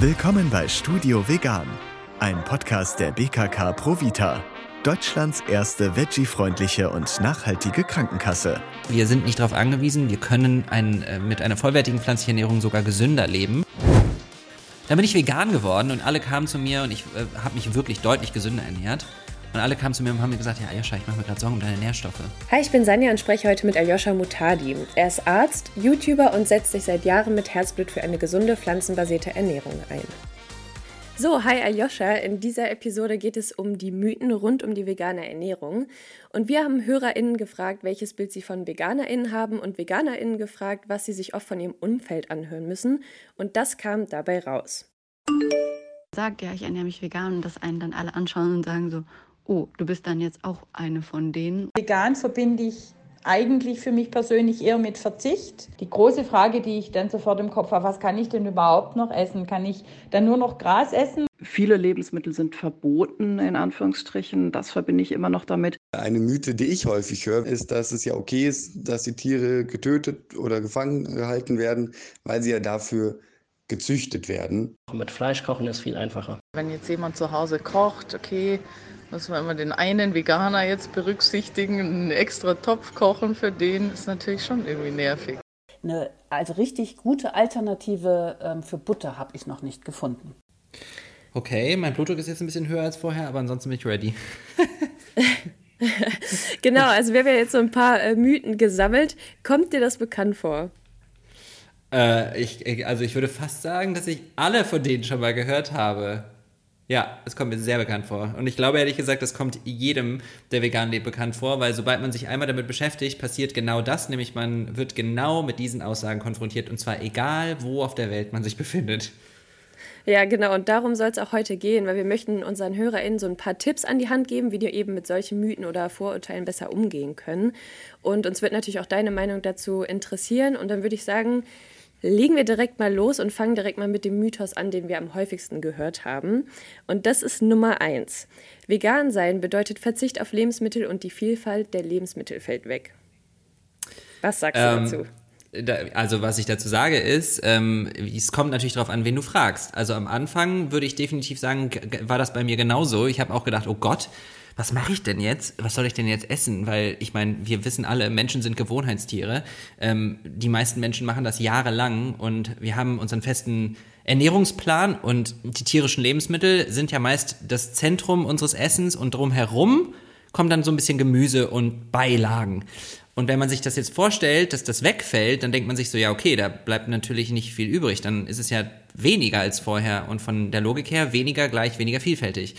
Willkommen bei Studio Vegan, ein Podcast der BKK Provita, Deutschlands erste veggie-freundliche und nachhaltige Krankenkasse. Wir sind nicht darauf angewiesen, wir können ein, äh, mit einer vollwertigen pflanzlichen Ernährung sogar gesünder leben. Dann bin ich vegan geworden und alle kamen zu mir und ich äh, habe mich wirklich deutlich gesünder ernährt. Und alle kamen zu mir und haben mir gesagt, ja, Aljoscha, ich mache mir gerade Sorgen um deine Nährstoffe. Hi, ich bin Sanja und spreche heute mit Aljoscha Mutadi. Er ist Arzt, YouTuber und setzt sich seit Jahren mit Herzblut für eine gesunde, pflanzenbasierte Ernährung ein. So, hi Aljoscha. In dieser Episode geht es um die Mythen rund um die vegane Ernährung. Und wir haben HörerInnen gefragt, welches Bild sie von VeganerInnen haben und VeganerInnen gefragt, was sie sich oft von ihrem Umfeld anhören müssen. Und das kam dabei raus. Sagt, ja, ich ernähre mich vegan und dass einen dann alle anschauen und sagen so, oh, du bist dann jetzt auch eine von denen. Vegan verbinde ich eigentlich für mich persönlich eher mit Verzicht. Die große Frage, die ich dann sofort im Kopf habe, was kann ich denn überhaupt noch essen? Kann ich dann nur noch Gras essen? Viele Lebensmittel sind verboten, in Anführungsstrichen. Das verbinde ich immer noch damit. Eine Mythe, die ich häufig höre, ist, dass es ja okay ist, dass die Tiere getötet oder gefangen gehalten werden, weil sie ja dafür gezüchtet werden. Mit Fleisch kochen ist viel einfacher. Wenn jetzt jemand zu Hause kocht, okay, Müssen wir immer den einen Veganer jetzt berücksichtigen, einen extra Topf kochen für den, ist natürlich schon irgendwie nervig. Eine also richtig gute Alternative ähm, für Butter habe ich noch nicht gefunden. Okay, mein Blutdruck ist jetzt ein bisschen höher als vorher, aber ansonsten bin ich ready. genau, also wir haben ja jetzt so ein paar äh, Mythen gesammelt. Kommt dir das bekannt vor? Äh, ich, also ich würde fast sagen, dass ich alle von denen schon mal gehört habe. Ja, es kommt mir sehr bekannt vor. Und ich glaube ehrlich gesagt, das kommt jedem, der vegan lebt, bekannt vor, weil sobald man sich einmal damit beschäftigt, passiert genau das, nämlich man wird genau mit diesen Aussagen konfrontiert und zwar egal, wo auf der Welt man sich befindet. Ja, genau. Und darum soll es auch heute gehen, weil wir möchten unseren HörerInnen so ein paar Tipps an die Hand geben, wie die eben mit solchen Mythen oder Vorurteilen besser umgehen können. Und uns wird natürlich auch deine Meinung dazu interessieren. Und dann würde ich sagen, legen wir direkt mal los und fangen direkt mal mit dem Mythos an, den wir am häufigsten gehört haben. Und das ist Nummer eins. Vegan sein bedeutet Verzicht auf Lebensmittel und die Vielfalt der Lebensmittel fällt weg. Was sagst ähm, du dazu? also was ich dazu sage ist, ähm, es kommt natürlich darauf an, wen du fragst. Also am Anfang würde ich definitiv sagen, war das bei mir genauso. Ich habe auch gedacht, oh Gott, was mache ich denn jetzt? Was soll ich denn jetzt essen? Weil ich meine, wir wissen alle, Menschen sind Gewohnheitstiere. Ähm, die meisten Menschen machen das jahrelang und wir haben unseren festen Ernährungsplan und die tierischen Lebensmittel sind ja meist das Zentrum unseres Essens und drumherum kommt dann so ein bisschen Gemüse und Beilagen. Und wenn man sich das jetzt vorstellt, dass das wegfällt, dann denkt man sich so, ja, okay, da bleibt natürlich nicht viel übrig. Dann ist es ja weniger als vorher und von der Logik her weniger gleich weniger vielfältig.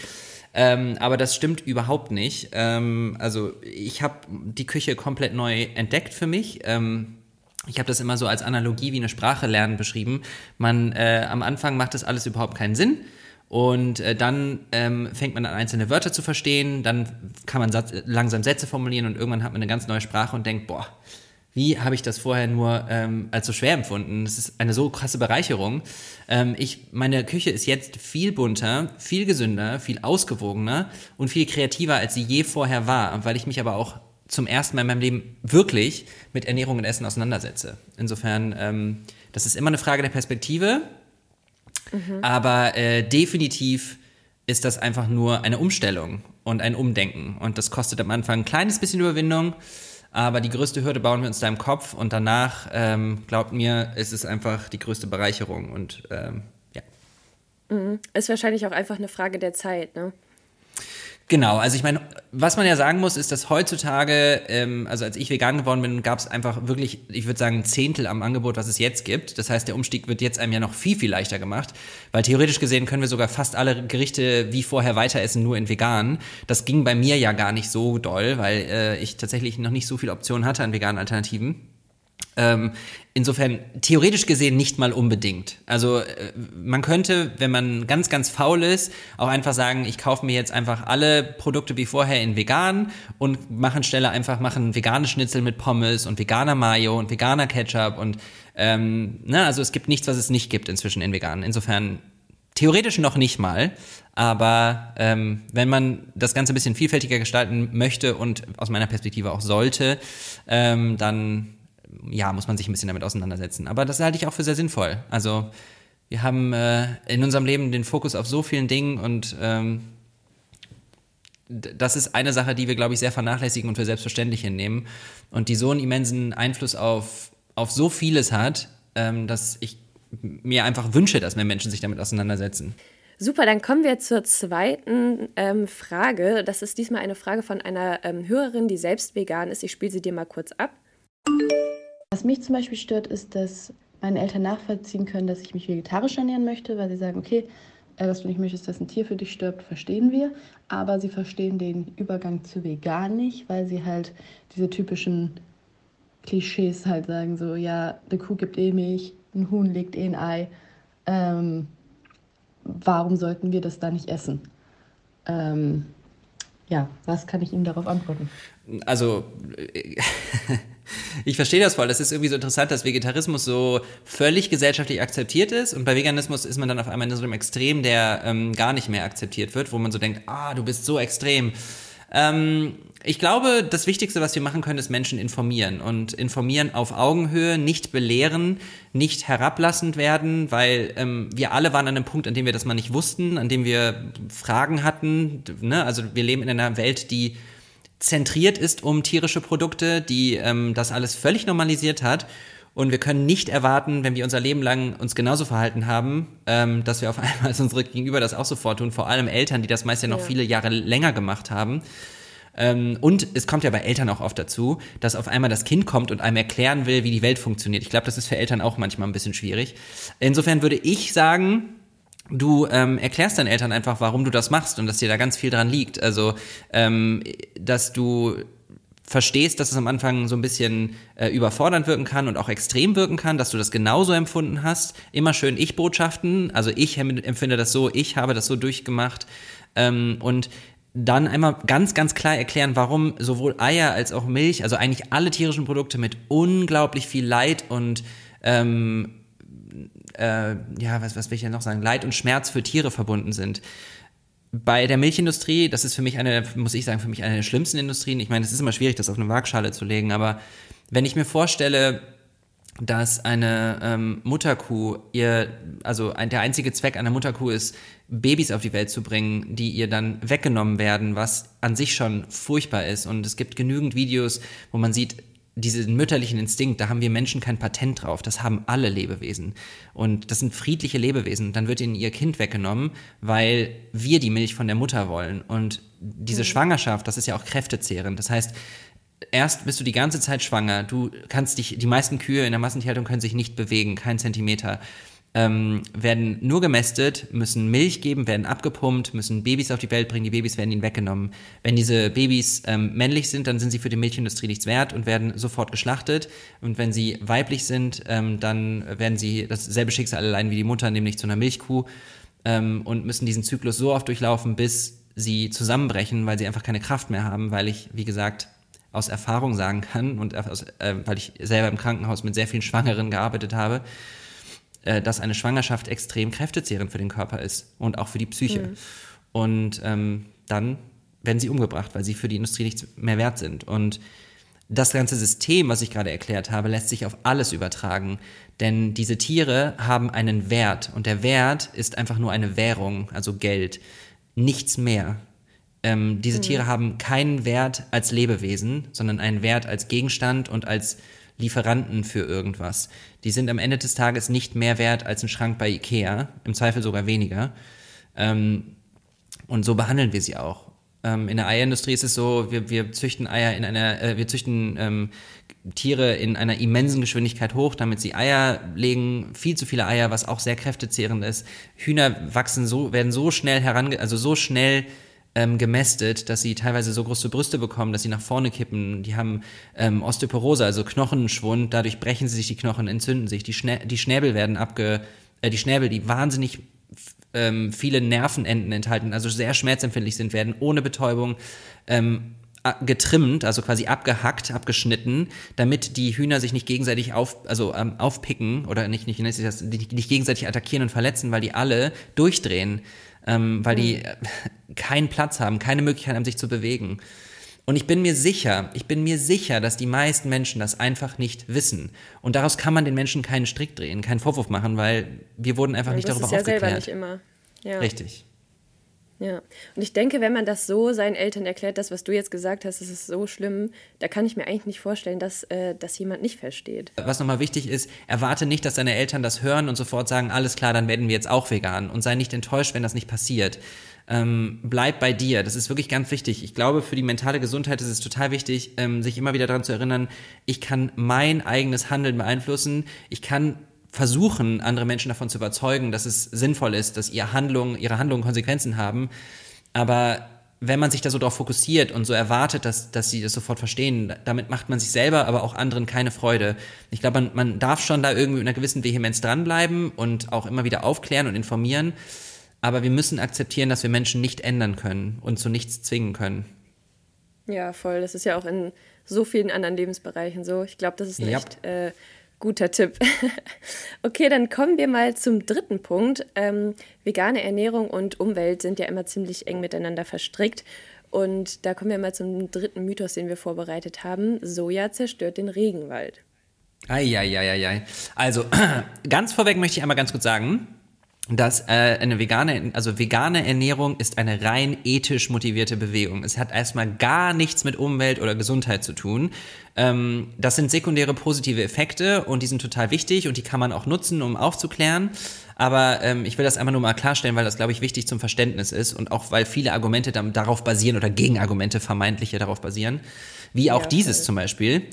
Ähm, aber das stimmt überhaupt nicht. Ähm, also ich habe die Küche komplett neu entdeckt für mich. Ähm, ich habe das immer so als Analogie wie eine Sprache lernen beschrieben. Man äh, am Anfang macht das alles überhaupt keinen Sinn. Und äh, dann ähm, fängt man an, einzelne Wörter zu verstehen, dann kann man Satz, langsam Sätze formulieren und irgendwann hat man eine ganz neue Sprache und denkt, boah, wie habe ich das vorher nur ähm, als so schwer empfunden? Das ist eine so krasse Bereicherung. Ähm, ich, meine Küche ist jetzt viel bunter, viel gesünder, viel ausgewogener und viel kreativer, als sie je vorher war, weil ich mich aber auch zum ersten Mal in meinem Leben wirklich mit Ernährung und Essen auseinandersetze. Insofern, ähm, das ist immer eine Frage der Perspektive, mhm. aber äh, definitiv ist das einfach nur eine Umstellung und ein Umdenken. Und das kostet am Anfang ein kleines bisschen Überwindung. Aber die größte Hürde bauen wir uns da im Kopf und danach, ähm, glaubt mir, ist es einfach die größte Bereicherung und ähm, ja. Mhm. Ist wahrscheinlich auch einfach eine Frage der Zeit, ne? Genau, also ich meine, was man ja sagen muss, ist, dass heutzutage, ähm, also als ich vegan geworden bin, gab es einfach wirklich, ich würde sagen, ein Zehntel am Angebot, was es jetzt gibt. Das heißt, der Umstieg wird jetzt einem ja noch viel, viel leichter gemacht, weil theoretisch gesehen können wir sogar fast alle Gerichte wie vorher weiter essen, nur in vegan. Das ging bei mir ja gar nicht so doll, weil äh, ich tatsächlich noch nicht so viele Optionen hatte an veganen Alternativen. Ähm, insofern theoretisch gesehen nicht mal unbedingt. Also äh, man könnte, wenn man ganz, ganz faul ist, auch einfach sagen, ich kaufe mir jetzt einfach alle Produkte wie vorher in vegan und machen Stelle einfach machen vegane Schnitzel mit Pommes und veganer Mayo und veganer Ketchup und ähm, ne, also es gibt nichts, was es nicht gibt inzwischen in vegan. Insofern theoretisch noch nicht mal, aber ähm, wenn man das Ganze ein bisschen vielfältiger gestalten möchte und aus meiner Perspektive auch sollte, ähm, dann ja, muss man sich ein bisschen damit auseinandersetzen. Aber das halte ich auch für sehr sinnvoll. Also Wir haben äh, in unserem Leben den Fokus auf so vielen Dingen und ähm, das ist eine Sache, die wir, glaube ich, sehr vernachlässigen und für selbstverständlich hinnehmen und die so einen immensen Einfluss auf, auf so vieles hat, ähm, dass ich mir einfach wünsche, dass mehr Menschen sich damit auseinandersetzen. Super, dann kommen wir zur zweiten ähm, Frage. Das ist diesmal eine Frage von einer ähm, Hörerin, die selbst vegan ist. Ich spiele sie dir mal kurz ab. Was mich zum Beispiel stört, ist, dass meine Eltern nachvollziehen können, dass ich mich vegetarisch ernähren möchte, weil sie sagen, okay, äh, dass du nicht möchtest, dass ein Tier für dich stirbt, verstehen wir. Aber sie verstehen den Übergang zu vegan nicht, weil sie halt diese typischen Klischees halt sagen, so, ja, eine Kuh gibt eh Milch, ein Huhn legt eh ein Ei. Ähm, warum sollten wir das da nicht essen? Ähm, ja, was kann ich Ihnen darauf antworten? Also, ich verstehe das voll. Das ist irgendwie so interessant, dass Vegetarismus so völlig gesellschaftlich akzeptiert ist und bei Veganismus ist man dann auf einmal in so einem Extrem, der ähm, gar nicht mehr akzeptiert wird, wo man so denkt, ah, du bist so extrem. Ähm, ich glaube, das Wichtigste, was wir machen können, ist Menschen informieren und informieren auf Augenhöhe, nicht belehren, nicht herablassend werden, weil ähm, wir alle waren an einem Punkt, an dem wir das mal nicht wussten, an dem wir Fragen hatten. Ne? Also wir leben in einer Welt, die zentriert ist um tierische Produkte, die ähm, das alles völlig normalisiert hat. Und wir können nicht erwarten, wenn wir unser Leben lang uns genauso verhalten haben, ähm, dass wir auf einmal als unsere Gegenüber das auch sofort tun. Vor allem Eltern, die das meist ja noch ja. viele Jahre länger gemacht haben. Ähm, und es kommt ja bei Eltern auch oft dazu, dass auf einmal das Kind kommt und einem erklären will, wie die Welt funktioniert. Ich glaube, das ist für Eltern auch manchmal ein bisschen schwierig. Insofern würde ich sagen, du ähm, erklärst deinen Eltern einfach, warum du das machst und dass dir da ganz viel dran liegt. Also, ähm, dass du verstehst, dass es am Anfang so ein bisschen äh, überfordernd wirken kann und auch extrem wirken kann, dass du das genauso empfunden hast. Immer schön Ich-Botschaften. Also ich empfinde das so, ich habe das so durchgemacht. Ähm, und dann einmal ganz, ganz klar erklären, warum sowohl Eier als auch Milch, also eigentlich alle tierischen Produkte mit unglaublich viel Leid und ähm, äh, ja, was, was will ich denn noch sagen, Leid und Schmerz für Tiere verbunden sind. Bei der Milchindustrie, das ist für mich eine, muss ich sagen, für mich eine der schlimmsten Industrien. Ich meine, es ist immer schwierig, das auf eine Waagschale zu legen, aber wenn ich mir vorstelle, dass eine ähm, Mutterkuh ihr, also ein, der einzige Zweck einer Mutterkuh ist, Babys auf die Welt zu bringen, die ihr dann weggenommen werden, was an sich schon furchtbar ist. Und es gibt genügend Videos, wo man sieht, diesen mütterlichen Instinkt, da haben wir Menschen kein Patent drauf. Das haben alle Lebewesen. Und das sind friedliche Lebewesen. Dann wird ihnen ihr Kind weggenommen, weil wir die Milch von der Mutter wollen. Und diese mhm. Schwangerschaft, das ist ja auch kräftezehrend. Das heißt, erst bist du die ganze Zeit schwanger. Du kannst dich, die meisten Kühe in der Massentierhaltung können sich nicht bewegen, kein Zentimeter. Ähm, werden nur gemästet, müssen Milch geben, werden abgepumpt, müssen Babys auf die Welt bringen, die Babys werden ihnen weggenommen. Wenn diese Babys ähm, männlich sind, dann sind sie für die Milchindustrie nichts wert und werden sofort geschlachtet. Und wenn sie weiblich sind, ähm, dann werden sie dasselbe Schicksal erleiden wie die Mutter, nämlich zu einer Milchkuh ähm, und müssen diesen Zyklus so oft durchlaufen, bis sie zusammenbrechen, weil sie einfach keine Kraft mehr haben, weil ich, wie gesagt, aus Erfahrung sagen kann und aus, äh, weil ich selber im Krankenhaus mit sehr vielen Schwangeren gearbeitet habe, äh, dass eine Schwangerschaft extrem kräftezehrend für den Körper ist und auch für die Psyche. Mhm. Und ähm, dann werden sie umgebracht, weil sie für die Industrie nichts mehr wert sind. Und das ganze System, was ich gerade erklärt habe, lässt sich auf alles übertragen. Denn diese Tiere haben einen Wert und der Wert ist einfach nur eine Währung, also Geld. Nichts mehr. Ähm, diese mhm. Tiere haben keinen Wert als Lebewesen, sondern einen Wert als Gegenstand und als Lieferanten für irgendwas. Die sind am Ende des Tages nicht mehr wert als ein Schrank bei Ikea, im Zweifel sogar weniger. Ähm, und so behandeln wir sie auch. Ähm, in der Eierindustrie ist es so, wir, wir züchten Eier in einer, äh, wir züchten ähm, Tiere in einer immensen Geschwindigkeit hoch, damit sie Eier legen, viel zu viele Eier, was auch sehr kräftezehrend ist. Hühner wachsen so, werden so schnell herange, also so schnell ähm, gemästet, dass sie teilweise so große Brüste bekommen, dass sie nach vorne kippen. Die haben ähm, Osteoporose, also Knochenschwund. Dadurch brechen sie sich die Knochen, entzünden sich. Die, Schnä die Schnäbel werden abge... Äh, die Schnäbel, die wahnsinnig ähm, viele Nervenenden enthalten, also sehr schmerzempfindlich sind, werden ohne Betäubung ähm, getrimmt, also quasi abgehackt, abgeschnitten, damit die Hühner sich nicht gegenseitig auf, also ähm, aufpicken oder nicht, nicht, nicht, nicht gegenseitig attackieren und verletzen, weil die alle durchdrehen, ähm, weil die äh, keinen Platz haben, keine Möglichkeit haben, sich zu bewegen. Und ich bin mir sicher, ich bin mir sicher, dass die meisten Menschen das einfach nicht wissen. Und daraus kann man den Menschen keinen Strick drehen, keinen Vorwurf machen, weil wir wurden einfach Ja, nicht darüber ist ja aufgeklärt. selber nicht immer. Ja. Richtig. Ja, und ich denke, wenn man das so seinen Eltern erklärt, das, was du jetzt gesagt hast, das ist so schlimm, da kann ich mir eigentlich nicht vorstellen, dass äh, das jemand nicht versteht. Was nochmal wichtig ist, erwarte nicht, dass deine Eltern das hören und sofort sagen, alles klar, dann werden wir jetzt auch vegan. Und sei nicht enttäuscht, wenn das nicht passiert. Ähm, bleib bei dir. Das ist wirklich ganz wichtig. Ich glaube, für die mentale Gesundheit ist es total wichtig, ähm, sich immer wieder daran zu erinnern, ich kann mein eigenes Handeln beeinflussen. Ich kann versuchen, andere Menschen davon zu überzeugen, dass es sinnvoll ist, dass ihre Handlungen, ihre Handlungen Konsequenzen haben. Aber wenn man sich da so drauf fokussiert und so erwartet, dass, dass sie das sofort verstehen, damit macht man sich selber, aber auch anderen keine Freude. Ich glaube, man, man darf schon da irgendwie mit einer gewissen Vehemenz dranbleiben und auch immer wieder aufklären und informieren. Aber wir müssen akzeptieren, dass wir Menschen nicht ändern können und zu nichts zwingen können. Ja, voll. Das ist ja auch in so vielen anderen Lebensbereichen so. Ich glaube, das ist ein Yep. äh, guter Tipp. okay, dann kommen wir mal zum dritten Punkt. Ähm, vegane Ernährung und Umwelt sind ja immer ziemlich eng miteinander verstrickt. Und da kommen wir mal zum dritten Mythos, den wir vorbereitet haben. Soja zerstört den Regenwald. Eieieiei. Also, ganz vorweg möchte ich einmal ganz kurz sagen, dass äh, eine vegane, also vegane Ernährung ist eine rein ethisch motivierte Bewegung. Es hat erstmal gar nichts mit Umwelt oder Gesundheit zu tun. Ähm, das sind sekundäre positive Effekte und die sind total wichtig und die kann man auch nutzen, um aufzuklären. Aber ähm, ich will das einfach nur mal klarstellen, weil das, glaube ich, wichtig zum Verständnis ist und auch weil viele Argumente darauf basieren oder Gegenargumente vermeintliche darauf basieren, wie auch Ja, dieses voll. zum Beispiel.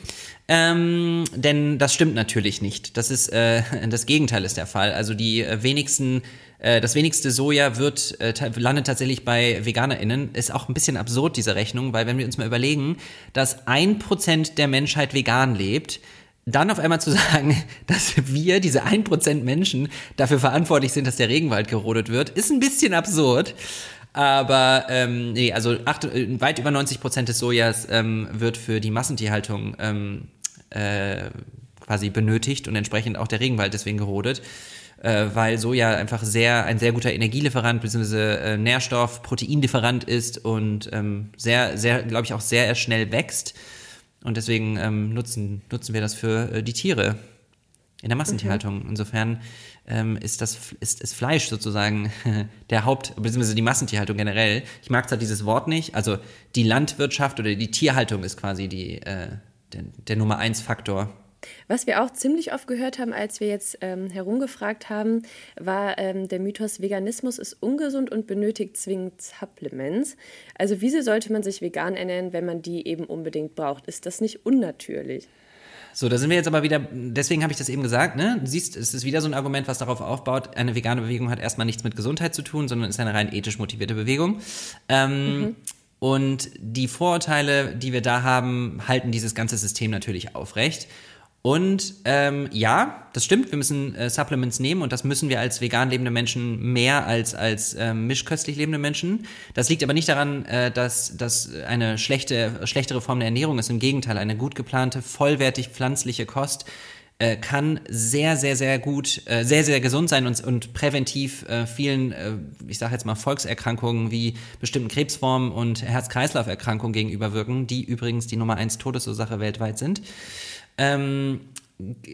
Ähm, denn das stimmt natürlich nicht. Das ist äh, das Gegenteil ist der Fall. Also die äh, wenigsten, äh, das wenigste Soja wird äh, landet tatsächlich bei VeganerInnen. Ist auch ein bisschen absurd diese Rechnung, weil wenn wir uns mal überlegen, dass ein Prozent der Menschheit vegan lebt, dann auf einmal zu sagen, dass wir, diese 1% Menschen, dafür verantwortlich sind, dass der Regenwald gerodet wird, ist ein bisschen absurd. Aber ähm, nee, also acht, äh, weit über 90% des Sojas ähm, wird für die Massentierhaltung ähm, äh, quasi benötigt und entsprechend auch der Regenwald deswegen gerodet. Äh, weil Soja einfach sehr ein sehr guter Energielieferant bzw. Äh, Nährstoff, Proteinlieferant ist und ähm, sehr, sehr, glaube ich, auch sehr schnell wächst. Und deswegen ähm, nutzen, nutzen wir das für äh, die Tiere in der Massentierhaltung. Insofern ähm, ist das ist, ist Fleisch sozusagen der Haupt, beziehungsweise die Massentierhaltung generell. Ich mag zwar dieses Wort nicht, also die Landwirtschaft oder die Tierhaltung ist quasi die, äh, der, der Nummer eins Faktor. Was wir auch ziemlich oft gehört haben, als wir jetzt ähm, herumgefragt haben, war ähm, der Mythos, Veganismus ist ungesund und benötigt zwingend Supplements. Also wieso sollte man sich vegan ernähren, wenn man die eben unbedingt braucht? Ist das nicht unnatürlich? So, da sind wir jetzt aber wieder, deswegen habe ich das eben gesagt, ne? Du siehst, es ist wieder so ein Argument, was darauf aufbaut, eine vegane Bewegung hat erstmal nichts mit Gesundheit zu tun, sondern ist eine rein ethisch motivierte Bewegung. Ähm, Und die Vorurteile, die wir da haben, halten dieses ganze System natürlich aufrecht. Und ähm, ja, das stimmt, wir müssen äh, Supplements nehmen und das müssen wir als vegan lebende Menschen mehr als als ähm, mischköstlich lebende Menschen. Das liegt aber nicht daran, äh, dass das eine schlechte schlechtere Form der Ernährung ist. Im Gegenteil, eine gut geplante, vollwertig pflanzliche Kost äh, kann sehr, sehr, sehr gut, äh, sehr, sehr gesund sein und, und präventiv äh, vielen, äh, ich sage jetzt mal Volkserkrankungen wie bestimmten Krebsformen und Herz-Kreislauf-Erkrankungen gegenüberwirken, die übrigens die Nummer eins Todesursache weltweit sind. Ähm,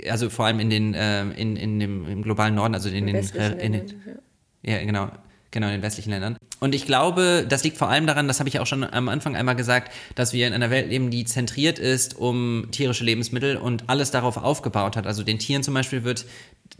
also vor allem in den, äh, in, in dem, im globalen Norden, also in In den, westlichen äh, in den Ländern, ja. ja, genau. Genau, in den westlichen Ländern. Und ich glaube, das liegt vor allem daran, das habe ich auch schon am Anfang einmal gesagt, dass wir in einer Welt leben, die zentriert ist um tierische Lebensmittel und alles darauf aufgebaut hat. Also den Tieren zum Beispiel wird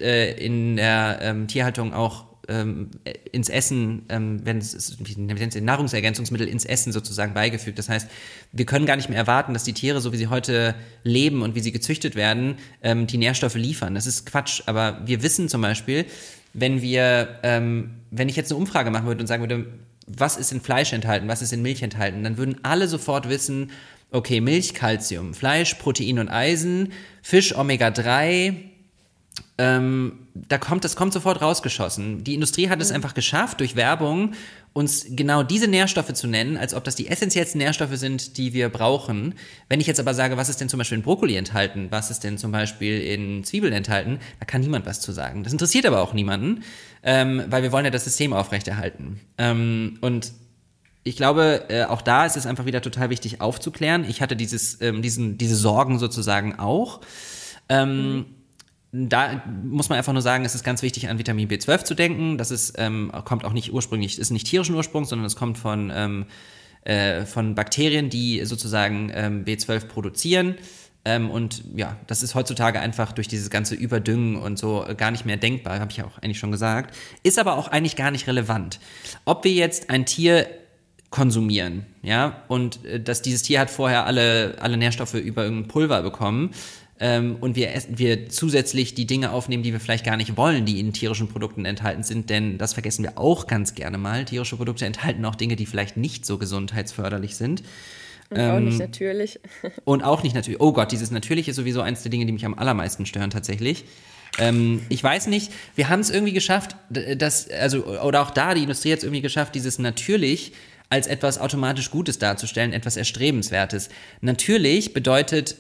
äh, in der ähm, Tierhaltung auch ähm, ins Essen, ähm, wenn es Nahrungsergänzungsmittel ins Essen sozusagen beigefügt. Das heißt, wir können gar nicht mehr erwarten, dass die Tiere, so wie sie heute leben und wie sie gezüchtet werden, ähm, die Nährstoffe liefern. Das ist Quatsch. Aber wir wissen zum Beispiel, wenn wir, ähm, wenn ich jetzt eine Umfrage machen würde und sagen würde, was ist in Fleisch enthalten, was ist in Milch enthalten, dann würden alle sofort wissen, okay, Milch, Calcium, Fleisch, Protein und Eisen, Fisch, Omega-3, ähm, da kommt, das kommt sofort rausgeschossen. Die Industrie hat es einfach geschafft, durch Werbung uns genau diese Nährstoffe zu nennen, als ob das die essentiellsten Nährstoffe sind, die wir brauchen. Wenn ich jetzt aber sage, was ist denn zum Beispiel in Brokkoli enthalten, was ist denn zum Beispiel in Zwiebeln enthalten, da kann niemand was zu sagen. Das interessiert aber auch niemanden, ähm, weil wir wollen ja das System aufrechterhalten. Ähm, und ich glaube, äh, auch da ist es einfach wieder total wichtig aufzuklären. Ich hatte dieses, ähm, diesen, diese Sorgen sozusagen auch. Ähm, mhm da muss man einfach nur sagen, es ist ganz wichtig, an Vitamin B12 zu denken. Das ist, ähm, kommt auch nicht ursprünglich, ist nicht tierischen Ursprungs, sondern es kommt von, ähm, äh, von Bakterien, die sozusagen ähm, B12 produzieren. Ähm, und ja, das ist heutzutage einfach durch dieses ganze Überdüngen und so gar nicht mehr denkbar, habe ich auch eigentlich schon gesagt. Ist aber auch eigentlich gar nicht relevant. Ob wir jetzt ein Tier konsumieren, ja, und äh, dass dieses Tier hat vorher alle, alle Nährstoffe über irgendein Pulver bekommen, ähm, und wir, wir zusätzlich die Dinge aufnehmen, die wir vielleicht gar nicht wollen, die in tierischen Produkten enthalten sind, denn das vergessen wir auch ganz gerne mal. Tierische Produkte enthalten auch Dinge, die vielleicht nicht so gesundheitsförderlich sind. Und ähm, auch nicht natürlich. Und auch nicht natürlich. Oh Gott, dieses Natürlich ist sowieso eins der Dinge, die mich am allermeisten stören tatsächlich. Ähm, ich weiß nicht, wir haben es irgendwie geschafft, dass, also, oder auch da, die Industrie hat es irgendwie geschafft, dieses Natürlich als etwas automatisch Gutes darzustellen, etwas Erstrebenswertes. Natürlich bedeutet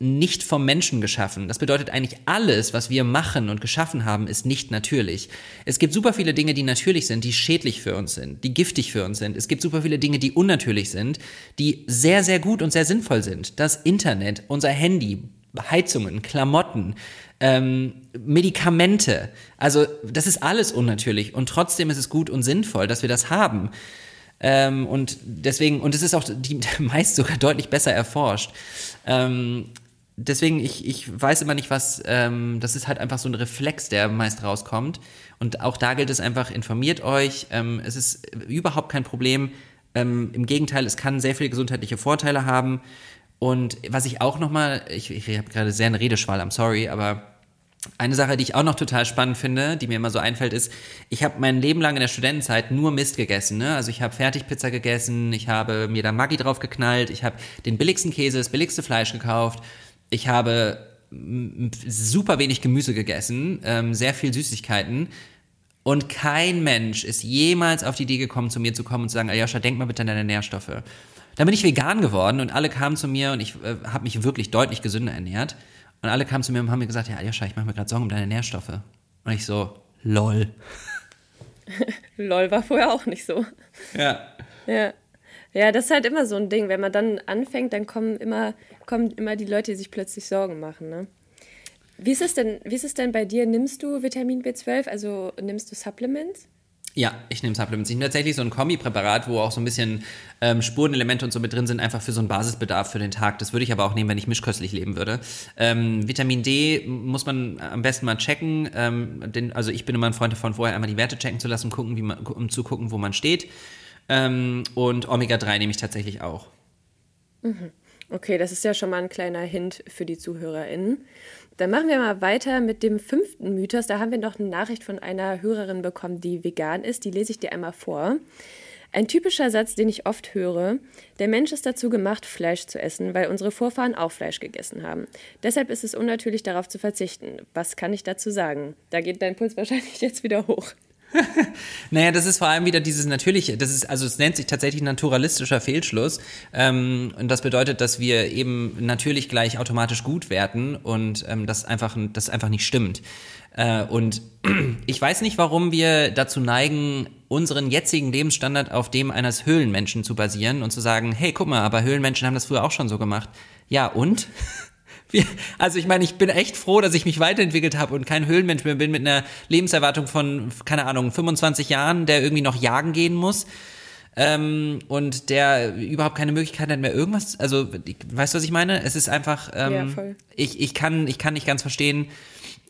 nicht vom Menschen geschaffen. Das bedeutet eigentlich alles, was wir machen und geschaffen haben, ist nicht natürlich. Es gibt super viele Dinge, die natürlich sind, die schädlich für uns sind, die giftig für uns sind. Es gibt super viele Dinge, die unnatürlich sind, die sehr, sehr gut und sehr sinnvoll sind. Das Internet, unser Handy, Heizungen, Klamotten, ähm, Medikamente. Also das ist alles unnatürlich und trotzdem ist es gut und sinnvoll, dass wir das haben. Ähm, und deswegen, und es ist auch die, meist sogar deutlich besser erforscht. Ähm, deswegen, ich, ich weiß immer nicht, was, ähm, das ist halt einfach so ein Reflex, der meist rauskommt. Und auch da gilt es einfach, informiert euch. Ähm, es ist überhaupt kein Problem. Ähm, Im Gegenteil, es kann sehr viele gesundheitliche Vorteile haben. Und was ich auch nochmal, ich, ich habe gerade sehr eine Redeschwall, I'm sorry, aber eine Sache, die ich auch noch total spannend finde, die mir immer so einfällt, ist, ich habe mein Leben lang in der Studentenzeit nur Mist gegessen. Ne? Also ich habe Fertigpizza gegessen, ich habe mir da Maggi drauf geknallt, ich habe den billigsten Käse, das billigste Fleisch gekauft ich habe super wenig Gemüse gegessen, ähm, sehr viel Süßigkeiten. Und kein Mensch ist jemals auf die Idee gekommen, zu mir zu kommen und zu sagen, Aljoscha, denk mal bitte an deine Nährstoffe. Dann bin ich vegan geworden und alle kamen zu mir und ich äh, habe mich wirklich deutlich gesünder ernährt. Und alle kamen zu mir und haben mir gesagt, ja, Aljoscha, ich mache mir gerade Sorgen um deine Nährstoffe. Und ich so, lol. lol war vorher auch nicht so. Ja. Ja. Ja, das ist halt immer so ein Ding. Wenn man dann anfängt, dann kommen immer, kommen immer die Leute, die sich plötzlich Sorgen machen. Ne? Wie, ist es denn, wie ist es denn bei dir? Nimmst du Vitamin B12? Also nimmst du Supplements? Ja, ich nehme Supplements. Ich nehme tatsächlich so ein Kombipräparat, wo auch so ein bisschen ähm, Spurenelemente und so mit drin sind, einfach für so einen Basisbedarf für den Tag. Das würde ich aber auch nehmen, wenn ich mischköstlich leben würde. Ähm, Vitamin D muss man am besten mal checken. Ähm, denn, also ich bin immer ein Freund davon, vorher einmal die Werte checken zu lassen, gucken, wie man, um zu gucken, wo man steht. Ähm, und Omega-3 nehme ich tatsächlich auch. Mhm. Okay, das ist ja schon mal ein kleiner Hint für die ZuhörerInnen. Dann machen wir mal weiter mit dem fünften Mythos. Da haben wir noch eine Nachricht von einer Hörerin bekommen, die vegan ist. Die lese ich dir einmal vor. Ein typischer Satz, den ich oft höre, der Mensch ist dazu gemacht, Fleisch zu essen, weil unsere Vorfahren auch Fleisch gegessen haben. Deshalb ist es unnatürlich, darauf zu verzichten. Was kann ich dazu sagen? Da geht dein Puls wahrscheinlich jetzt wieder hoch. naja, das ist vor allem wieder dieses natürliche, das ist, also es nennt sich tatsächlich naturalistischer Fehlschluss. Ähm, und das bedeutet, dass wir eben natürlich gleich automatisch gut werten und ähm, das einfach, das einfach nicht stimmt. Äh, und ich weiß nicht, warum wir dazu neigen, unseren jetzigen Lebensstandard auf dem eines Höhlenmenschen zu basieren und zu sagen, hey, guck mal, aber Höhlenmenschen haben das früher auch schon so gemacht. Ja, und? also ich meine, ich bin echt froh, dass ich mich weiterentwickelt habe und kein Höhlenmensch mehr bin mit einer Lebenserwartung von, keine Ahnung, 25 Jahren, der irgendwie noch jagen gehen muss. Ähm, und der überhaupt keine Möglichkeit hat mehr irgendwas, also weißt du, was ich meine? Es ist einfach, ähm, ja, voll. Ich, ich, kann, ich kann nicht ganz verstehen,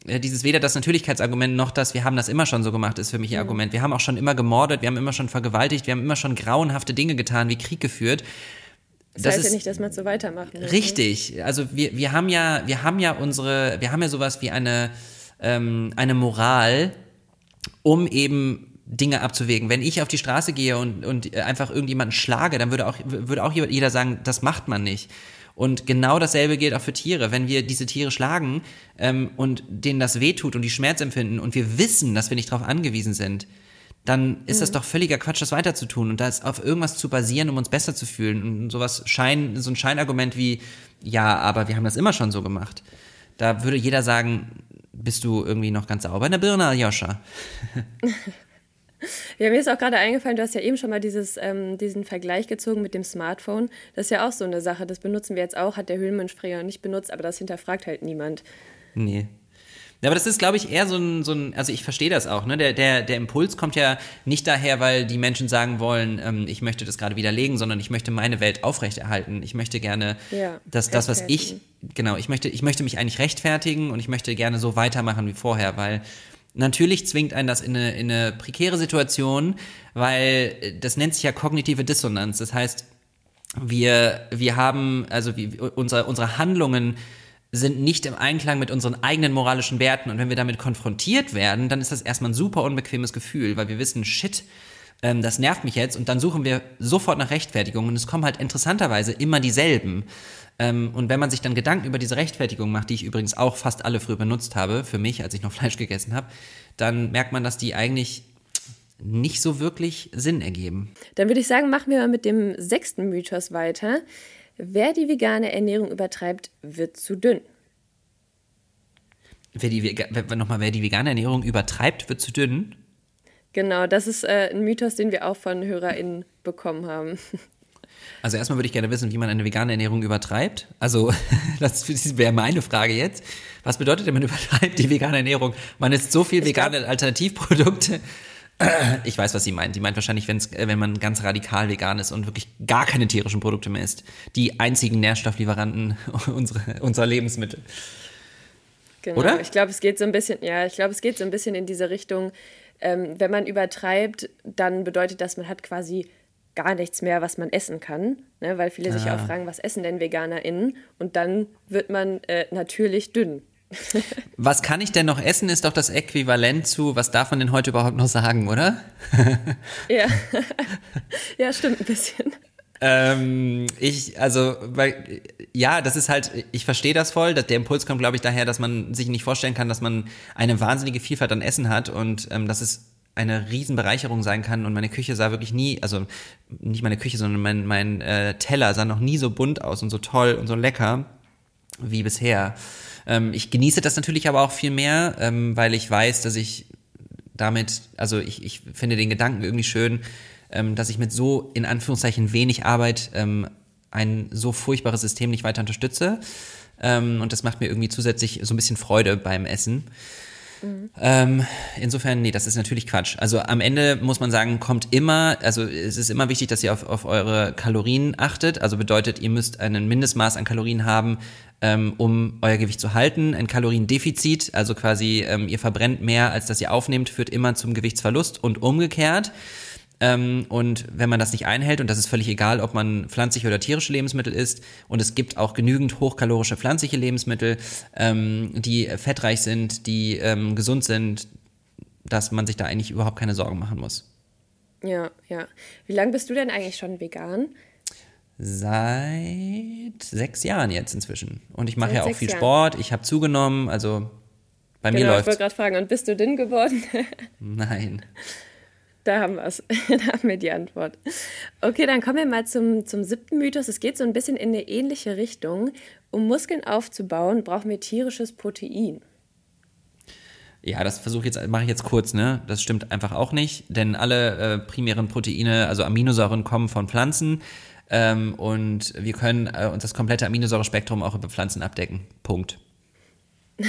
äh, dieses weder das Natürlichkeitsargument noch das, wir haben das immer schon so gemacht, ist für mich ein mhm. Argument. Wir haben auch schon immer gemordet, wir haben immer schon vergewaltigt, wir haben immer schon grauenhafte Dinge getan, wie Krieg geführt. Das, das heißt ist, ja nicht, dass man so weitermachen muss. Ne? Richtig. Also wir, wir haben ja, wir haben ja unsere, wir haben ja sowas wie eine, ähm, eine Moral, um eben Dinge abzuwägen. Wenn ich auf die Straße gehe und, und einfach irgendjemanden schlage, dann würde auch, würde auch jeder sagen, das macht man nicht. Und genau dasselbe gilt auch für Tiere. Wenn wir diese Tiere schlagen ähm, und denen das wehtut und die Schmerz empfinden und wir wissen, dass wir nicht darauf angewiesen sind, dann ist mhm. das doch völliger Quatsch, das weiterzutun und das auf irgendwas zu basieren, um uns besser zu fühlen. Und sowas Schein, so ein Scheinargument wie, ja, aber wir haben das immer schon so gemacht. Da würde jeder sagen, bist du irgendwie noch ganz sauber in der Birne, Aljoscha? Ja, mir ist auch gerade eingefallen, du hast ja eben schon mal dieses, ähm, diesen Vergleich gezogen mit dem Smartphone. Das ist ja auch so eine Sache, das benutzen wir jetzt auch, hat der Höhlenmensch früher nicht benutzt, aber das hinterfragt halt niemand. Nee. Ja, aber das ist, glaube ich, eher so ein, so ein also ich verstehe das auch, ne? Der, der, der Impuls kommt ja nicht daher, weil die Menschen sagen wollen, ähm, ich möchte das gerade widerlegen, sondern ich möchte meine Welt aufrechterhalten. Ich möchte gerne, Ja, dass das, was ich, genau, ich möchte, ich möchte mich eigentlich rechtfertigen und ich möchte gerne so weitermachen wie vorher, weil natürlich zwingt einen das in eine, in eine prekäre Situation, weil äh, das nennt sich ja kognitive Dissonanz. Das heißt, wir, wir haben, also wie, unsere, unsere Handlungen sind nicht im Einklang mit unseren eigenen moralischen Werten. Und wenn wir damit konfrontiert werden, dann ist das erstmal ein super unbequemes Gefühl, weil wir wissen, shit, ähm, das nervt mich jetzt. Und dann suchen wir sofort nach Rechtfertigungen. Und es kommen halt interessanterweise immer dieselben. Ähm, und wenn man sich dann Gedanken über diese Rechtfertigung macht, die ich übrigens auch fast alle früher benutzt habe, für mich, als ich noch Fleisch gegessen habe, dann merkt man, dass die eigentlich nicht so wirklich Sinn ergeben. Dann würde ich sagen, machen wir mal mit dem sechsten Mythos weiter. Wer die vegane Ernährung übertreibt, wird zu dünn. Wer die, nochmal, wer die vegane Ernährung übertreibt, wird zu dünn. Genau, das ist äh, ein Mythos, den wir auch von HörerInnen bekommen haben. Also erstmal würde ich gerne wissen, wie man eine vegane Ernährung übertreibt. Also das wäre meine Frage jetzt. Was bedeutet denn, man übertreibt die vegane Ernährung? Man isst so viel vegane Alternativprodukte. Ich weiß, was sie meint. Sie meint wahrscheinlich, wenn's, äh, wenn man ganz radikal vegan ist und wirklich gar keine tierischen Produkte mehr isst. Die einzigen Nährstofflieferanten unserer, unserer Lebensmittel. Genau. Oder? Ich glaube, es geht so ein bisschen, ja, ich glaube, es geht so ein bisschen in diese Richtung. Ähm, wenn man übertreibt, dann bedeutet das, man hat quasi gar nichts mehr, was man essen kann, ne? weil viele sich Ah. auch fragen, was essen denn VeganerInnen? Und dann wird man äh, natürlich dünn. Was kann ich denn noch essen, ist doch das Äquivalent zu, was darf man denn heute überhaupt noch sagen, oder? Ja, ja stimmt ein bisschen. Ähm, ich, also, weil, ja, das ist halt, ich verstehe das voll. dass Der Impuls kommt, glaube ich, daher, dass man sich nicht vorstellen kann, dass man eine wahnsinnige Vielfalt an Essen hat und ähm, dass es eine Riesenbereicherung sein kann. Und meine Küche sah wirklich nie, also nicht meine Küche, sondern mein, mein äh, Teller sah noch nie so bunt aus und so toll und so lecker wie bisher. Ähm, ich genieße das natürlich aber auch viel mehr, ähm, weil ich weiß, dass ich damit, also ich, ich finde den Gedanken irgendwie schön, ähm, dass ich mit so in Anführungszeichen wenig Arbeit ähm, ein so furchtbares System nicht weiter unterstütze. Ähm, und das macht mir irgendwie zusätzlich so ein bisschen Freude beim Essen. Ähm, insofern, nee, das ist natürlich Quatsch. Also am Ende muss man sagen, kommt immer, also es ist immer wichtig, dass ihr auf, auf eure Kalorien achtet. Also bedeutet, ihr müsst einen Mindestmaß an Kalorien haben, ähm, um euer Gewicht zu halten. Ein Kaloriendefizit, also quasi ähm, ihr verbrennt mehr, als dass ihr aufnehmt, führt immer zum Gewichtsverlust und umgekehrt. Ähm, und wenn man das nicht einhält, und das ist völlig egal, ob man pflanzliche oder tierische Lebensmittel isst, und es gibt auch genügend hochkalorische pflanzliche Lebensmittel, ähm, die fettreich sind, die ähm, gesund sind, dass man sich da eigentlich überhaupt keine Sorgen machen muss. Ja, ja. Wie lange bist du denn eigentlich schon vegan? Seit sechs Jahren jetzt inzwischen. Und ich mache ja auch viel Jahren. Sport, ich habe zugenommen, also bei mir genau, ich läuft. wollte gerade fragen, und bist du dünn geworden? Nein. Da haben wir es. Da haben wir die Antwort. Okay, dann kommen wir mal zum, zum siebten Mythos. Es geht so ein bisschen in eine ähnliche Richtung. Um Muskeln aufzubauen, brauchen wir tierisches Protein. Ja, das versuche ich jetzt, mache ich jetzt kurz, ne? Das stimmt einfach auch nicht, denn alle äh, primären Proteine, also Aminosäuren, kommen von Pflanzen. Ähm, und wir können äh, uns das komplette Aminosäurespektrum auch über Pflanzen abdecken. Punkt.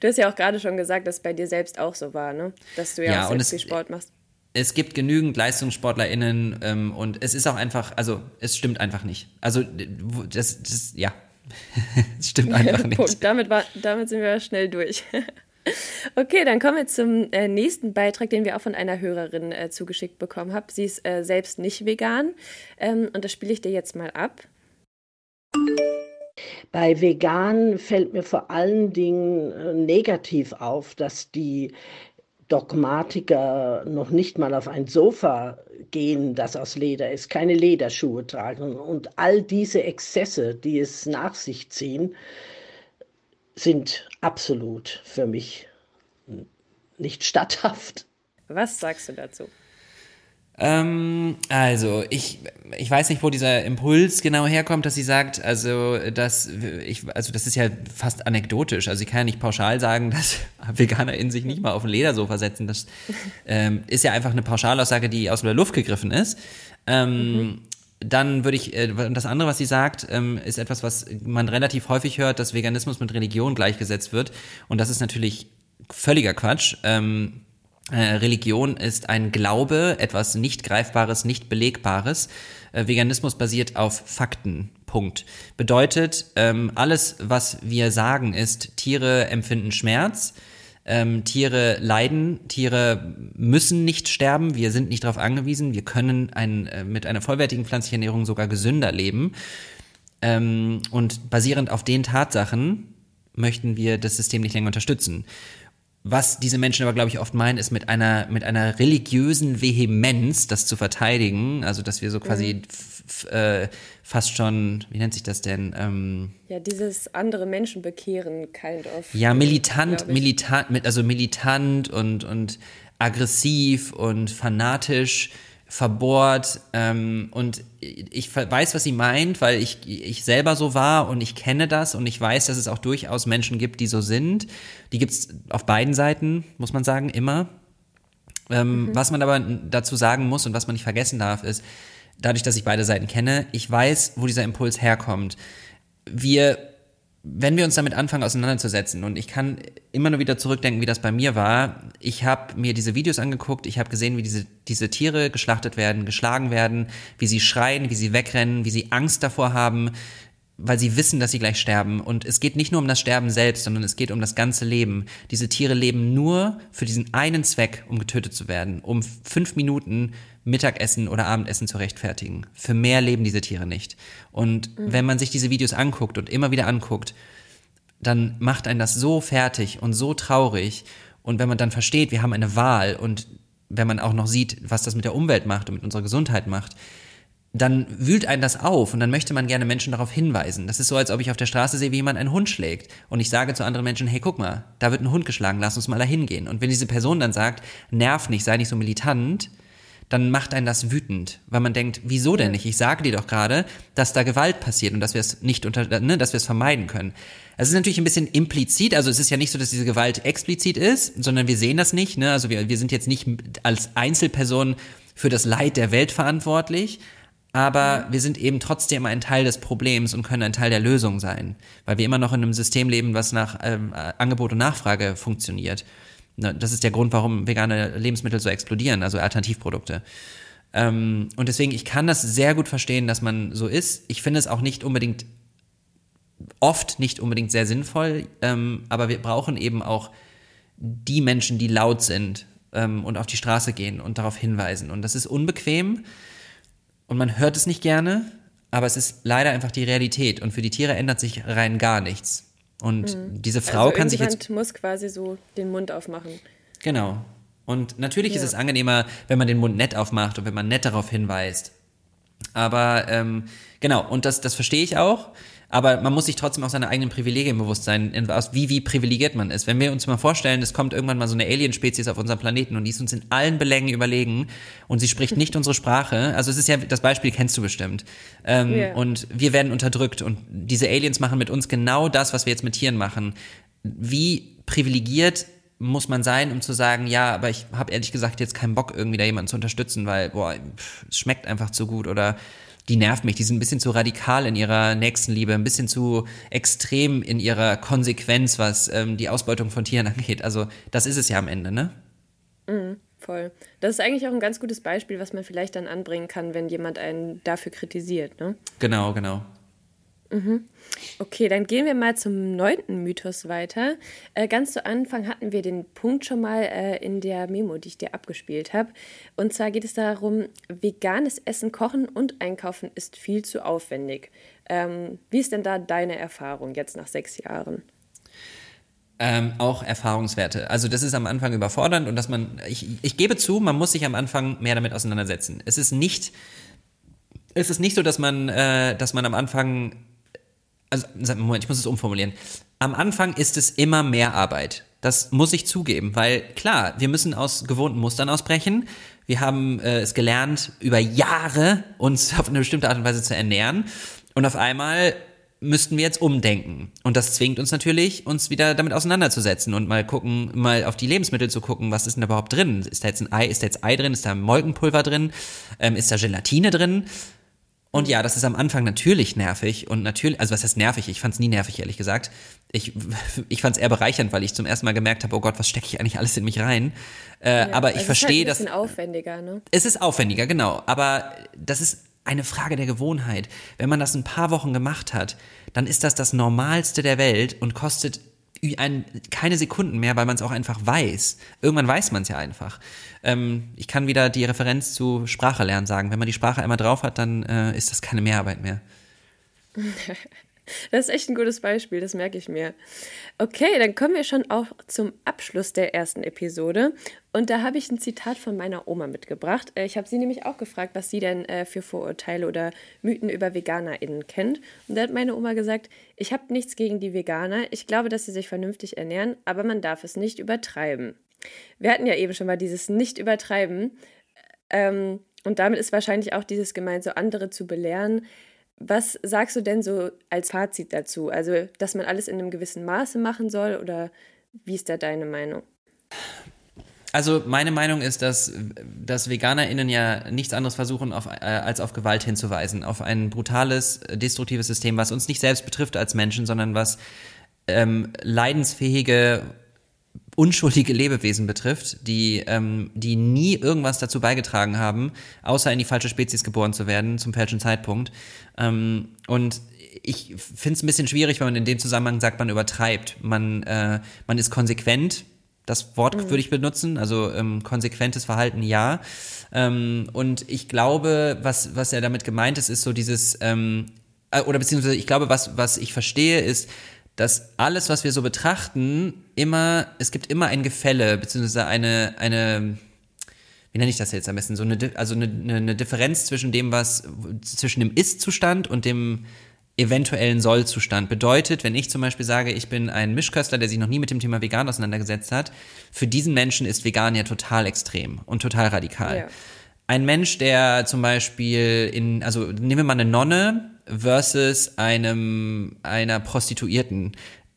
Du hast ja auch gerade schon gesagt, dass es bei dir selbst auch so war, ne? Dass du ja, Ja, auch selbst viel Sport machst. Es gibt genügend LeistungssportlerInnen ähm, und es ist auch einfach, also es stimmt einfach nicht. Also das, das ja, es stimmt einfach nicht. Punkt. Damit, war, damit sind wir schnell durch. Okay, dann kommen wir zum äh, nächsten Beitrag, den wir auch von einer Hörerin äh, zugeschickt bekommen haben. Sie ist äh, selbst nicht vegan ähm, und das spiele ich dir jetzt mal ab. Bei Vegan fällt mir vor allen Dingen äh, negativ auf, dass die Dogmatiker noch nicht mal auf ein Sofa gehen, das aus Leder ist, keine Lederschuhe tragen. Und all diese Exzesse, die es nach sich ziehen, sind absolut für mich nicht statthaft. Was sagst du dazu? Ähm, also, ich, ich weiß nicht, wo dieser Impuls genau herkommt, dass sie sagt, also, dass ich, also, das ist ja fast anekdotisch. Also, ich kann ja nicht pauschal sagen, dass Veganer in sich nicht mal auf ein Ledersofa setzen. Das ähm, ist ja einfach eine Pauschalaussage, die aus der Luft gegriffen ist. Ähm, mhm. Dann würde ich, äh, das andere, was sie sagt, ähm, ist etwas, was man relativ häufig hört, dass Veganismus mit Religion gleichgesetzt wird. Und das ist natürlich völliger Quatsch. Ähm, äh, Religion ist ein Glaube, etwas nicht greifbares, nicht belegbares. Äh, Veganismus basiert auf Fakten. Punkt. Bedeutet, ähm, alles, was wir sagen, ist, Tiere empfinden Schmerz, ähm, Tiere leiden, Tiere müssen nicht sterben, wir sind nicht darauf angewiesen, wir können ein, äh, mit einer vollwertigen pflanzlichen Ernährung sogar gesünder leben. Ähm, und basierend auf den Tatsachen möchten wir das System nicht länger unterstützen. Was diese Menschen aber, glaube ich, oft meinen, ist mit einer, mit einer religiösen Vehemenz das zu verteidigen. Also, dass wir so quasi mhm. äh, fast schon, wie nennt sich das denn? Ähm, ja, dieses andere Menschen bekehren, kind of. Ja, militant, militant, also militant und, und aggressiv und fanatisch verbohrt ähm, und ich weiß, was sie meint, weil ich, ich selber so war und ich kenne das und ich weiß, dass es auch durchaus Menschen gibt, die so sind. Die gibt es auf beiden Seiten, muss man sagen, immer. Ähm, mhm. Was man aber dazu sagen muss und was man nicht vergessen darf, ist, dadurch, dass ich beide Seiten kenne, ich weiß, wo dieser Impuls herkommt. Wir wenn wir uns damit anfangen auseinanderzusetzen und ich kann immer nur wieder zurückdenken, wie das bei mir war. Ich habe mir diese Videos angeguckt, ich habe gesehen, wie diese, diese Tiere geschlachtet werden, geschlagen werden, wie sie schreien, wie sie wegrennen, wie sie Angst davor haben, weil sie wissen, dass sie gleich sterben. Und es geht nicht nur um das Sterben selbst, sondern es geht um das ganze Leben. Diese Tiere leben nur für diesen einen Zweck, um getötet zu werden, um fünf Minuten Mittagessen oder Abendessen zu rechtfertigen. Für mehr leben diese Tiere nicht. Und mhm. wenn man sich diese Videos anguckt und immer wieder anguckt, dann macht einen das so fertig und so traurig. Und wenn man dann versteht, wir haben eine Wahl und wenn man auch noch sieht, was das mit der Umwelt macht und mit unserer Gesundheit macht, dann wühlt einen das auf und dann möchte man gerne Menschen darauf hinweisen. Das ist so, als ob ich auf der Straße sehe, wie jemand einen Hund schlägt. Und ich sage zu anderen Menschen, hey, guck mal, da wird ein Hund geschlagen, lass uns mal da hingehen. Und wenn diese Person dann sagt, nerv nicht, sei nicht so militant, dann macht einen das wütend, weil man denkt, wieso denn nicht? Ich sage dir doch gerade, dass da Gewalt passiert und dass wir es nicht unter, ne, dass wir es vermeiden können. Es ist natürlich ein bisschen implizit, also es ist ja nicht so, dass diese Gewalt explizit ist, sondern wir sehen das nicht, ne? Also wir, wir sind jetzt nicht als Einzelperson für das Leid der Welt verantwortlich, aber wir sind eben trotzdem ein Teil des Problems und können ein Teil der Lösung sein, weil wir immer noch in einem System leben, was nach ähm, Angebot und Nachfrage funktioniert. Ne, das ist der Grund, warum vegane Lebensmittel so explodieren, also Alternativprodukte. Ähm, und deswegen, ich kann das sehr gut verstehen, dass man so ist. Ich finde es auch nicht unbedingt, oft nicht unbedingt sehr sinnvoll, ähm, aber wir brauchen eben auch die Menschen, die laut sind ähm, und auf die Straße gehen und darauf hinweisen. Und das ist unbequem und man hört es nicht gerne, aber es ist leider einfach die Realität. Und für die Tiere ändert sich rein gar nichts. Und mhm. diese Frau also kann sich jetzt. muss quasi so den Mund aufmachen. Genau. Und natürlich ja. ist es angenehmer, wenn man den Mund nett aufmacht und wenn man nett darauf hinweist. Aber ähm, genau, und das, das verstehe ich auch. Aber man muss sich trotzdem auch seine eigenen Privilegien bewusst sein, wie, wie privilegiert man ist. Wenn wir uns mal vorstellen, es kommt irgendwann mal so eine Alien-Spezies auf unserem Planeten und die ist uns in allen Belängen überlegen und sie spricht nicht unsere Sprache. Also es ist ja, das Beispiel kennst du bestimmt. Ähm, yeah. Und wir werden unterdrückt und diese Aliens machen mit uns genau das, was wir jetzt mit Tieren machen. Wie privilegiert muss man sein, um zu sagen, ja, aber ich habe ehrlich gesagt jetzt keinen Bock, irgendwie da jemanden zu unterstützen, weil, boah, es schmeckt einfach zu gut oder die nervt mich. Die sind ein bisschen zu radikal in ihrer Nächstenliebe, ein bisschen zu extrem in ihrer Konsequenz, was ähm, die Ausbeutung von Tieren angeht. Also das ist es ja am Ende, ne? Mhm, voll. Das ist eigentlich auch ein ganz gutes Beispiel, was man vielleicht dann anbringen kann, wenn jemand einen dafür kritisiert, ne? Genau, genau. Mhm. Okay, dann gehen wir mal zum neunten Mythos weiter. Äh, ganz zu Anfang hatten wir den Punkt schon mal äh, in der Memo, die ich dir abgespielt habe. Und zwar geht es darum, veganes Essen kochen und einkaufen ist viel zu aufwendig. Ähm, wie ist denn da deine Erfahrung jetzt nach sechs Jahren? Ähm, auch Erfahrungswerte. Also das ist am Anfang überfordernd und dass man, ich, ich gebe zu, man muss sich am Anfang mehr damit auseinandersetzen. Es ist nicht, es ist nicht so, dass man, äh, dass man am Anfang also Moment, ich muss es umformulieren. Am Anfang ist es immer mehr Arbeit. Das muss ich zugeben, weil klar, wir müssen aus gewohnten Mustern ausbrechen. Wir haben äh, es gelernt, über Jahre uns auf eine bestimmte Art und Weise zu ernähren. Und auf einmal müssten wir jetzt umdenken. Und das zwingt uns natürlich, uns wieder damit auseinanderzusetzen und mal gucken, mal auf die Lebensmittel zu gucken, was ist denn da überhaupt drin? Ist da jetzt ein Ei, ist da jetzt Ei drin, ist da Molkenpulver drin, ähm, ist da Gelatine drin? Und ja, das ist am Anfang natürlich nervig und natürlich, also was heißt nervig? Ich fand es nie nervig, ehrlich gesagt. Ich, ich fand es eher bereichernd, weil ich zum ersten Mal gemerkt habe, oh Gott, was stecke ich eigentlich alles in mich rein? Äh, ja, aber ich verstehe, dass. Es ist halt ein bisschen aufwendiger, ne? Es ist aufwendiger, genau. Aber das ist eine Frage der Gewohnheit. Wenn man das ein paar Wochen gemacht hat, dann ist das das Normalste der Welt und kostet ein, keine Sekunden mehr, weil man es auch einfach weiß. Irgendwann weiß man es ja einfach. Ähm, ich kann wieder die Referenz zu Sprache lernen sagen. Wenn man die Sprache einmal drauf hat, dann äh, ist das keine Mehrarbeit mehr. Das ist echt ein gutes Beispiel, das merke ich mir. Okay, dann kommen wir schon auch zum Abschluss der ersten Episode. Und da habe ich ein Zitat von meiner Oma mitgebracht. Äh, ich habe sie nämlich auch gefragt, was sie denn äh, für Vorurteile oder Mythen über VeganerInnen kennt. Und da hat meine Oma gesagt, ich habe nichts gegen die Veganer. Ich glaube, dass sie sich vernünftig ernähren, aber man darf es nicht übertreiben. Wir hatten ja eben schon mal dieses Nicht-Übertreiben. Ähm, und damit ist wahrscheinlich auch dieses gemeint, so andere zu belehren. Was sagst du denn so als Fazit dazu? Also, dass man alles in einem gewissen Maße machen soll oder wie ist da deine Meinung? Also meine Meinung ist, dass, dass VeganerInnen ja nichts anderes versuchen, auf, äh, als auf Gewalt hinzuweisen. Auf ein brutales, destruktives System, was uns nicht selbst betrifft als Menschen, sondern was ähm, leidensfähige unschuldige Lebewesen betrifft, die, ähm, die nie irgendwas dazu beigetragen haben, außer in die falsche Spezies geboren zu werden, zum falschen Zeitpunkt. Ähm, und ich finde es ein bisschen schwierig, wenn man in dem Zusammenhang sagt, man übertreibt. Man, äh, man ist konsequent, das Wort mhm. würde ich benutzen, also ähm, konsequentes Verhalten ja. Ähm, und ich glaube, was, was ja damit gemeint ist, ist so dieses, ähm, äh, oder beziehungsweise ich glaube, was, was ich verstehe, ist, dass alles, was wir so betrachten, immer, es gibt immer ein Gefälle, beziehungsweise eine, eine, wie nenne ich das jetzt am besten, so eine, also eine, eine Differenz zwischen dem, was, zwischen dem Ist-Zustand und dem eventuellen Soll-Zustand. Bedeutet, wenn ich zum Beispiel sage, ich bin ein Mischköstler, der sich noch nie mit dem Thema vegan auseinandergesetzt hat, für diesen Menschen ist vegan ja total extrem und total radikal. Ja. Ein Mensch, der zum Beispiel in, also nehmen wir mal eine Nonne, versus einem, einer Prostituierten.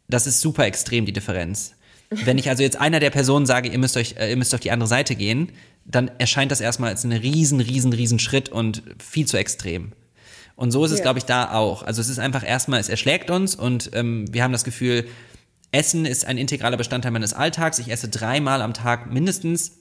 Das ist super extrem, die Differenz. Wenn ich also jetzt einer der Personen sage, ihr müsst euch, äh, ihr müsst auf die andere Seite gehen, dann erscheint das erstmal als ein riesen, riesen, riesen Schritt und viel zu extrem. Und so ist es, ja. glaube ich, da auch. Also es ist einfach erstmal, es erschlägt uns und ähm, wir haben das Gefühl, Essen ist ein integraler Bestandteil meines Alltags. Ich esse dreimal am Tag mindestens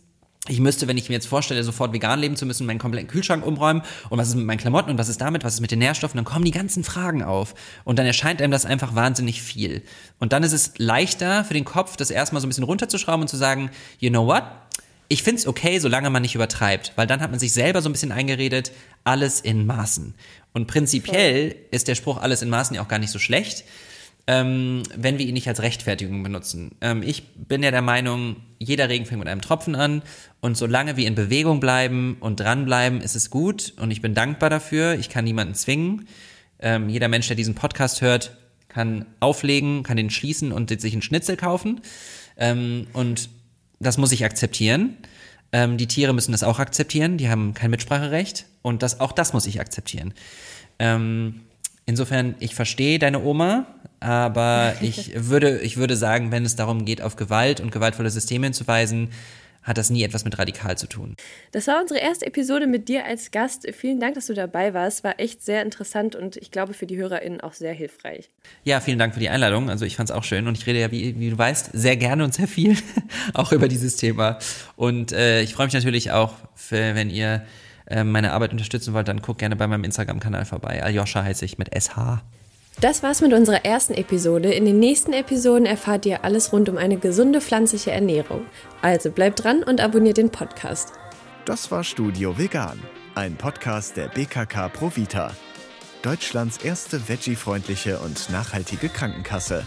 ich müsste, wenn ich mir jetzt vorstelle, sofort vegan leben zu müssen, meinen kompletten Kühlschrank umräumen und was ist mit meinen Klamotten und was ist damit, was ist mit den Nährstoffen, dann kommen die ganzen Fragen auf und dann erscheint einem das einfach wahnsinnig viel. Und dann ist es leichter für den Kopf, das erstmal so ein bisschen runterzuschrauben und zu sagen, you know what? Ich find's okay, solange man nicht übertreibt, weil dann hat man sich selber so ein bisschen eingeredet, alles in Maßen. Und prinzipiell ist der Spruch alles in Maßen ja auch gar nicht so schlecht, ähm, wenn wir ihn nicht als Rechtfertigung benutzen. Ähm, ich bin ja der Meinung, jeder Regen fängt mit einem Tropfen an und solange wir in Bewegung bleiben und dranbleiben, ist es gut und ich bin dankbar dafür. Ich kann niemanden zwingen. Ähm, jeder Mensch, der diesen Podcast hört, kann auflegen, kann den schließen und sich einen Schnitzel kaufen. Ähm, und das muss ich akzeptieren. Ähm, die Tiere müssen das auch akzeptieren. Die haben kein Mitspracherecht und das, auch das muss ich akzeptieren. Ähm, insofern, ich verstehe deine Oma aber ich würde, ich würde sagen, wenn es darum geht, auf Gewalt und gewaltvolle Systeme hinzuweisen, hat das nie etwas mit radikal zu tun. Das war unsere erste Episode mit dir als Gast. Vielen Dank, dass du dabei warst. War echt sehr interessant und ich glaube für die HörerInnen auch sehr hilfreich. Ja, vielen Dank für die Einladung. Also ich fand es auch schön und ich rede ja, wie, wie, du weißt, sehr gerne und sehr viel auch über dieses Thema. Und äh, ich freue mich natürlich auch, für, wenn ihr äh, meine Arbeit unterstützen wollt, dann guckt gerne bei meinem Instagram-Kanal vorbei. Aljoscha heiße ich mit SH. Das war's mit unserer ersten Episode. In den nächsten Episoden erfahrt ihr alles rund um eine gesunde pflanzliche Ernährung. Also bleibt dran und abonniert den Podcast. Das war Studio Vegan, ein Podcast der BKK Provita. Deutschlands erste veggie-freundliche und nachhaltige Krankenkasse.